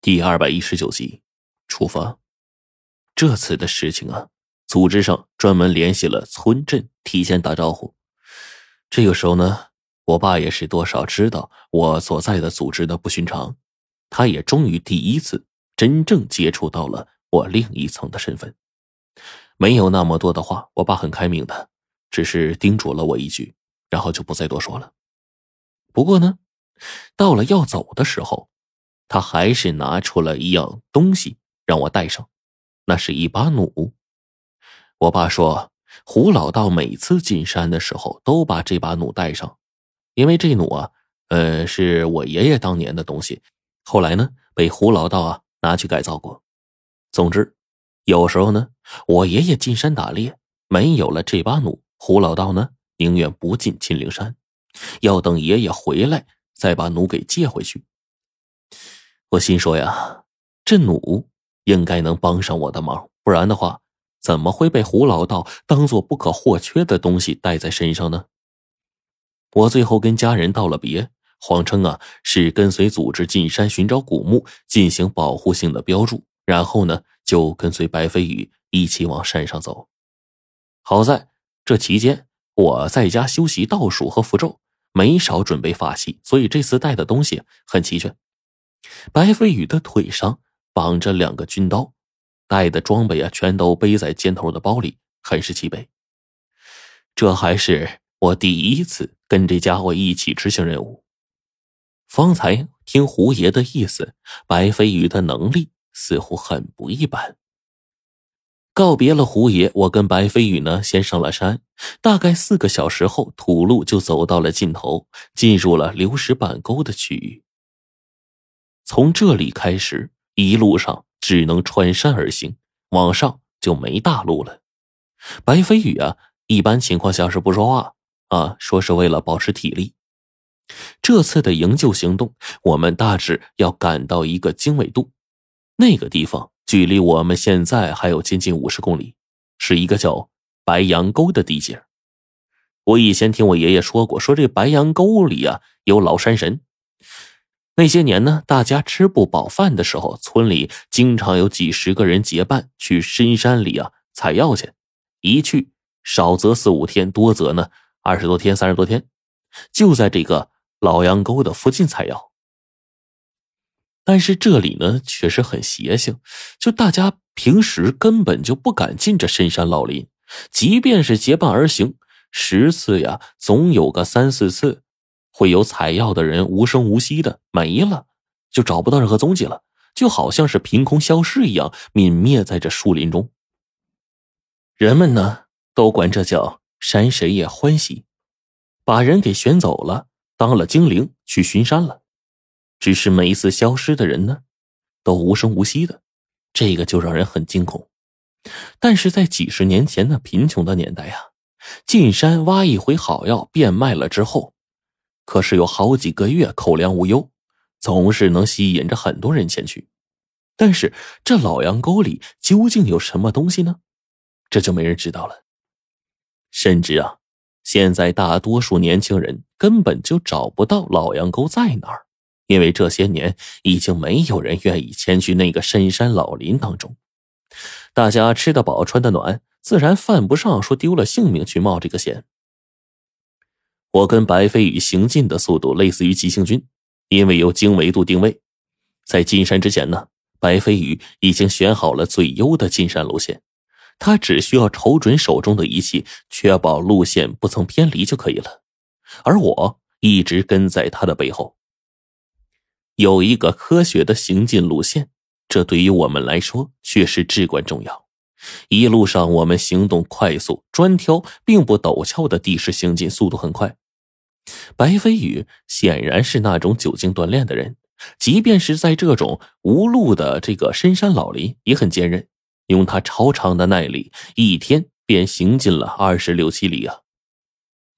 第二百一十九集，出发。这次的事情啊，组织上专门联系了村镇，提前打招呼。这个时候呢，我爸也是多少知道我所在的组织的不寻常，他也终于第一次真正接触到了我另一层的身份。没有那么多的话，我爸很开明的，只是叮嘱了我一句，然后就不再多说了。不过呢，到了要走的时候。他还是拿出了一样东西让我带上，那是一把弩。我爸说，胡老道每次进山的时候都把这把弩带上，因为这弩啊，呃，是我爷爷当年的东西，后来呢被胡老道啊拿去改造过。总之，有时候呢，我爷爷进山打猎，没有了这把弩，胡老道呢宁愿不进金陵山，要等爷爷回来再把弩给借回去。我心说呀，这弩应该能帮上我的忙，不然的话，怎么会被胡老道当做不可或缺的东西带在身上呢？我最后跟家人道了别，谎称啊是跟随组织进山寻找古墓，进行保护性的标注，然后呢就跟随白飞宇一起往山上走。好在这期间我在家修习道术和符咒，没少准备法器，所以这次带的东西很齐全。白飞宇的腿上绑着两个军刀，带的装备啊，全都背在肩头的包里，很是齐备。这还是我第一次跟这家伙一起执行任务。方才听胡爷的意思，白飞宇的能力似乎很不一般。告别了胡爷，我跟白飞宇呢，先上了山。大概四个小时后，土路就走到了尽头，进入了流石板沟的区域。从这里开始，一路上只能穿山而行，往上就没大路了。白飞宇啊，一般情况下是不说话啊，说是为了保持体力。这次的营救行动，我们大致要赶到一个经纬度，那个地方距离我们现在还有接近五十公里，是一个叫白杨沟的地界。我以前听我爷爷说过，说这白杨沟里啊有老山神。那些年呢，大家吃不饱饭的时候，村里经常有几十个人结伴去深山里啊采药去。一去少则四五天，多则呢二十多天、三十多天，就在这个老杨沟的附近采药。但是这里呢，确实很邪性，就大家平时根本就不敢进这深山老林，即便是结伴而行，十次呀，总有个三四次。会有采药的人无声无息的没了，就找不到任何踪迹了，就好像是凭空消失一样，泯灭在这树林中。人们呢，都管这叫山神爷欢喜，把人给选走了，当了精灵去巡山了。只是每一次消失的人呢，都无声无息的，这个就让人很惊恐。但是在几十年前那贫穷的年代呀，进山挖一回好药，变卖了之后。可是有好几个月口粮无忧，总是能吸引着很多人前去。但是这老杨沟里究竟有什么东西呢？这就没人知道了。甚至啊，现在大多数年轻人根本就找不到老杨沟在哪儿，因为这些年已经没有人愿意前去那个深山老林当中。大家吃得饱，穿得暖，自然犯不上说丢了性命去冒这个险。我跟白飞宇行进的速度类似于急行军，因为有经纬度定位，在进山之前呢，白飞宇已经选好了最优的进山路线，他只需要瞅准手中的仪器，确保路线不曾偏离就可以了。而我一直跟在他的背后，有一个科学的行进路线，这对于我们来说却是至关重要。一路上，我们行动快速，专挑并不陡峭的地势行进，速度很快。白飞宇显然是那种久经锻炼的人，即便是在这种无路的这个深山老林，也很坚韧。用他超长的耐力，一天便行进了二十六七里啊！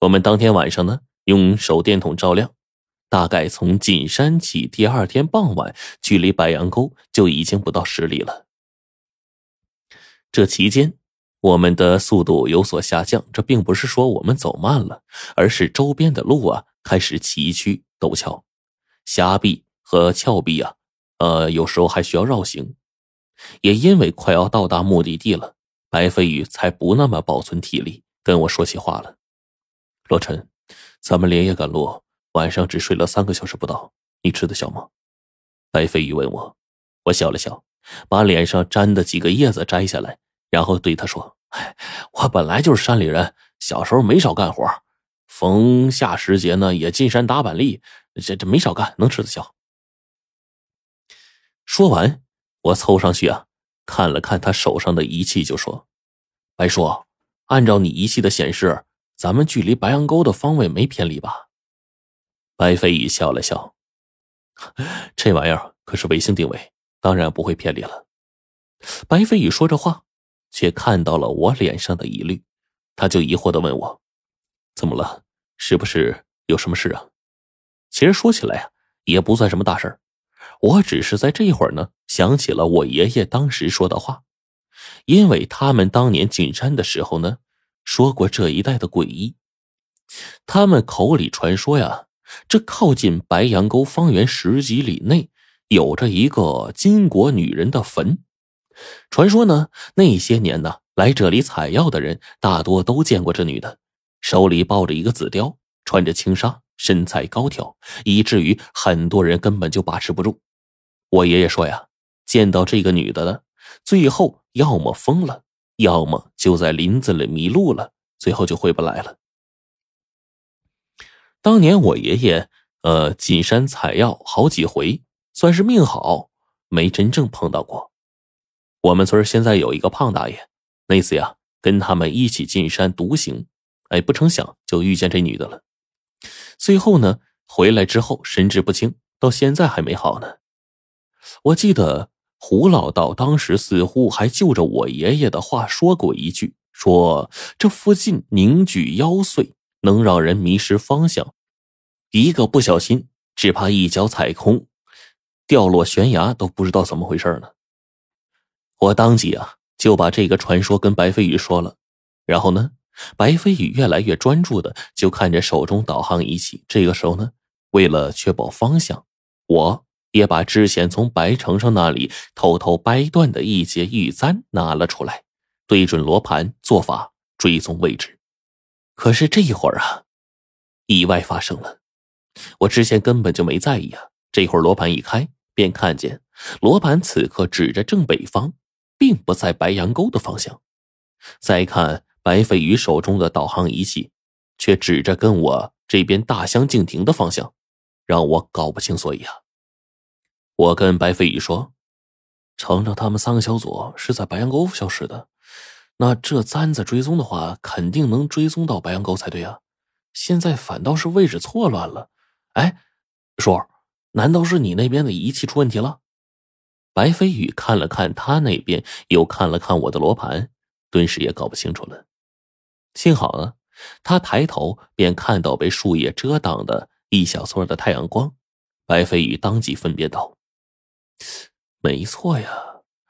我们当天晚上呢，用手电筒照亮，大概从进山起，第二天傍晚，距离白杨沟就已经不到十里了。这期间，我们的速度有所下降。这并不是说我们走慢了，而是周边的路啊开始崎岖陡峭，崖壁和峭壁啊呃，有时候还需要绕行。也因为快要到达目的地了，白飞宇才不那么保存体力，跟我说起话了。洛尘，咱们连夜赶路，晚上只睡了三个小时不到，你吃得消吗？白飞宇问我，我笑了笑，把脸上粘的几个叶子摘下来，然后对他说：“哎，我本来就是山里人，小时候没少干活，逢夏时节呢也进山打板栗，这这没少干，能吃得消。”说完，我凑上去啊，看了看他手上的仪器，就说：“白叔，按照你仪器的显示，咱们距离白羊沟的方位没偏离吧？”白飞宇笑了笑：“这玩意儿可是卫星定位，当然不会偏离了。”白飞宇说着话，却看到了我脸上的疑虑，他就疑惑的问我：“怎么了？是不是有什么事啊？”其实说起来呀，也不算什么大事儿。我只是在这会儿呢，想起了我爷爷当时说的话，因为他们当年进山的时候呢，说过这一带的诡异。他们口里传说呀，这靠近白羊沟方圆十几里内，有着一个金国女人的坟。传说呢，那些年呢，来这里采药的人大多都见过这女的，手里抱着一个紫貂，穿着轻纱，身材高挑，以至于很多人根本就把持不住。我爷爷说呀，见到这个女的呢，最后要么疯了，要么就在林子里迷路了，最后就回不来了。当年我爷爷呃进山采药好几回，算是命好，没真正碰到过。我们村现在有一个胖大爷，那次呀跟他们一起进山独行，哎，不成想就遇见这女的了。最后呢回来之后神志不清，到现在还没好呢。我记得胡老道当时似乎还就着我爷爷的话说过一句：“说这附近凝聚妖祟，能让人迷失方向，一个不小心，只怕一脚踩空，掉落悬崖都不知道怎么回事呢。”我当即啊就把这个传说跟白飞宇说了，然后呢，白飞宇越来越专注的就看着手中导航仪器。这个时候呢，为了确保方向，我。也把之前从白城上那里偷偷掰断的一节玉簪拿了出来，对准罗盘做法追踪位置。可是这一会儿啊，意外发生了。我之前根本就没在意啊。这会儿罗盘一开，便看见罗盘此刻指着正北方，并不在白羊沟的方向。再看白飞宇手中的导航仪器，却指着跟我这边大相径庭的方向，让我搞不清所以啊。我跟白飞宇说：“程程他们三个小组是在白羊沟消失的，那这簪子追踪的话，肯定能追踪到白羊沟才对啊。现在反倒是位置错乱了。哎，叔，难道是你那边的仪器出问题了？”白飞宇看了看他那边，又看了看我的罗盘，顿时也搞不清楚了。幸好啊，他抬头便看到被树叶遮挡的一小撮的太阳光。白飞宇当即分辨道。没错呀，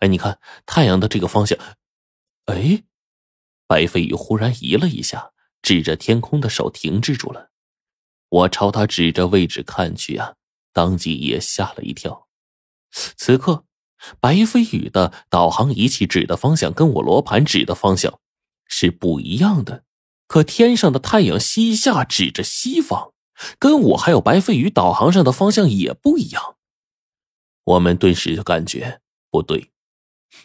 哎，你看太阳的这个方向，哎，白飞宇忽然移了一下，指着天空的手停滞住了。我朝他指着位置看去啊，当即也吓了一跳。此刻，白飞宇的导航仪器指的方向跟我罗盘指的方向是不一样的，可天上的太阳西下指着西方，跟我还有白飞宇导航上的方向也不一样。我们顿时就感觉不对，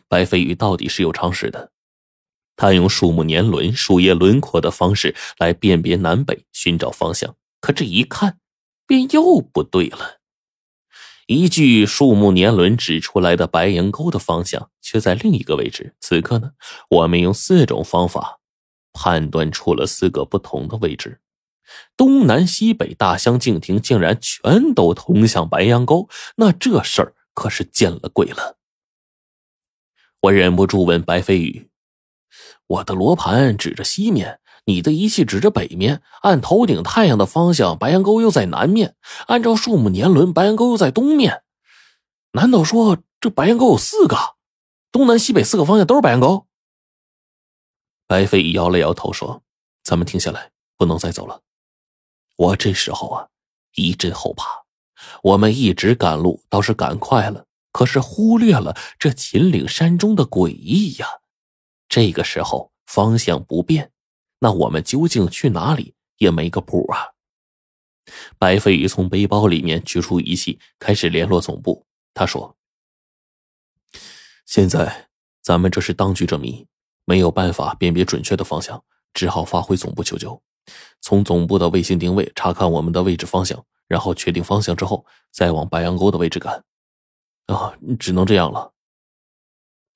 白飞宇到底是有常识的。他用树木年轮、树叶轮廓的方式来辨别南北，寻找方向。可这一看，便又不对了。一具树木年轮指出来的白羊沟的方向，却在另一个位置。此刻呢，我们用四种方法判断出了四个不同的位置。东南西北大相径庭，竟然全都通向白羊沟，那这事儿可是见了鬼了！我忍不住问白飞宇：“我的罗盘指着西面，你的仪器指着北面，按头顶太阳的方向，白羊沟又在南面；按照树木年轮，白羊沟又在东面。难道说这白羊沟有四个？东南西北四个方向都是白羊沟？”白飞摇了摇头说：“咱们停下来，不能再走了。”我这时候啊，一阵后怕。我们一直赶路，倒是赶快了，可是忽略了这秦岭山中的诡异呀。这个时候方向不变，那我们究竟去哪里也没个谱啊。白飞宇从背包里面取出仪器，开始联络总部。他说：“现在咱们这是当局者迷，没有办法辨别准确的方向，只好发回总部求救。从总部的卫星定位查看我们的位置方向，然后确定方向之后，再往白羊沟的位置赶。啊，只能这样了。”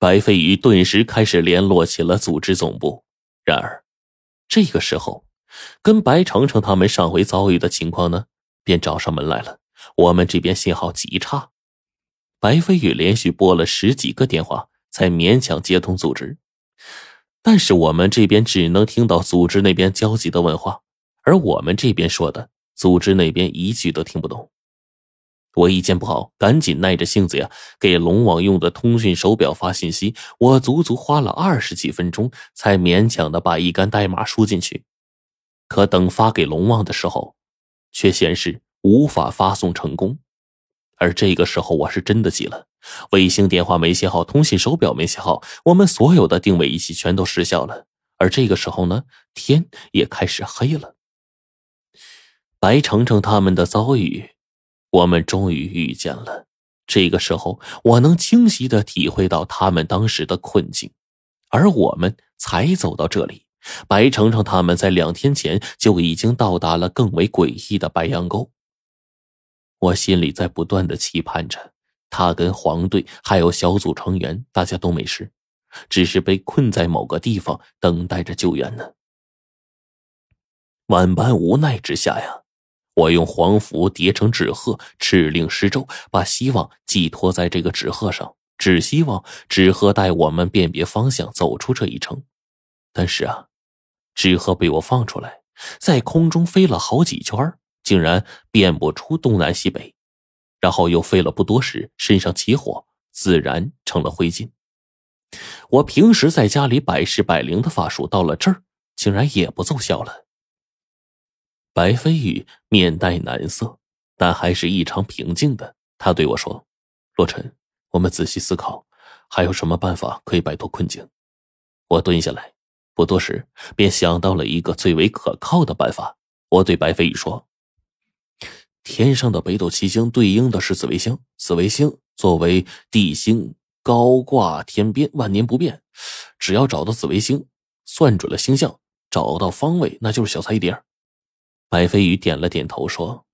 白飞宇顿时开始联络起了组织总部。然而，这个时候。跟白程程他们上回遭遇的情况呢，便找上门来了。我们这边信号极差，白飞宇连续拨了十几个电话，才勉强接通组织。但是我们这边只能听到组织那边焦急的问话，而我们这边说的，组织那边一句都听不懂。我一见不好，赶紧耐着性子呀，给龙王用的通讯手表发信息。我足足花了二十几分钟，才勉强的把一杆代码输进去。可等发给龙王的时候，却显示无法发送成功。而这个时候，我是真的急了。卫星电话没信号，通信手表没信号，我们所有的定位仪器全都失效了。而这个时候呢，天也开始黑了。白程程他们的遭遇，我们终于遇见了。这个时候，我能清晰的体会到他们当时的困境，而我们才走到这里。白程程他们在两天前就已经到达了更为诡异的白羊沟。我心里在不断的期盼着，他跟黄队还有小组成员，大家都没事，只是被困在某个地方等待着救援呢。万般无奈之下呀，我用黄符叠成纸鹤，敕令施咒，把希望寄托在这个纸鹤上，只希望纸鹤带我们辨别方向，走出这一程。但是啊。纸鹤被我放出来，在空中飞了好几圈，竟然辨不出东南西北，然后又飞了不多时，身上起火，自然成了灰烬。我平时在家里百试百灵的法术，到了这儿竟然也不奏效了。白飞宇面带难色，但还是异常平静的。他对我说：“洛尘，我们仔细思考，还有什么办法可以摆脱困境？”我蹲下来。不多时，便想到了一个最为可靠的办法。我对白飞宇说：“天上的北斗七星对应的是紫微星，紫微星作为地星，高挂天边，万年不变。只要找到紫微星，算准了星象，找到方位，那就是小菜一碟。”白飞宇点了点头，说：“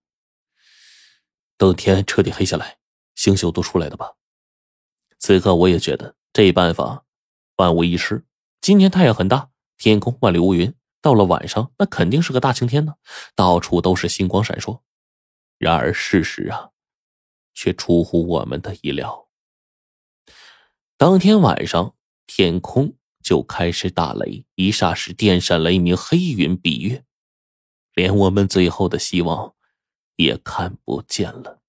等天彻底黑下来，星宿都出来的吧。”此刻，我也觉得这办法万无一失。今天太阳很大。天空万里无云，到了晚上，那肯定是个大晴天呢，到处都是星光闪烁。然而事实啊，却出乎我们的意料。当天晚上，天空就开始打雷，一霎时电闪雷鸣，黑云蔽月，连我们最后的希望也看不见了。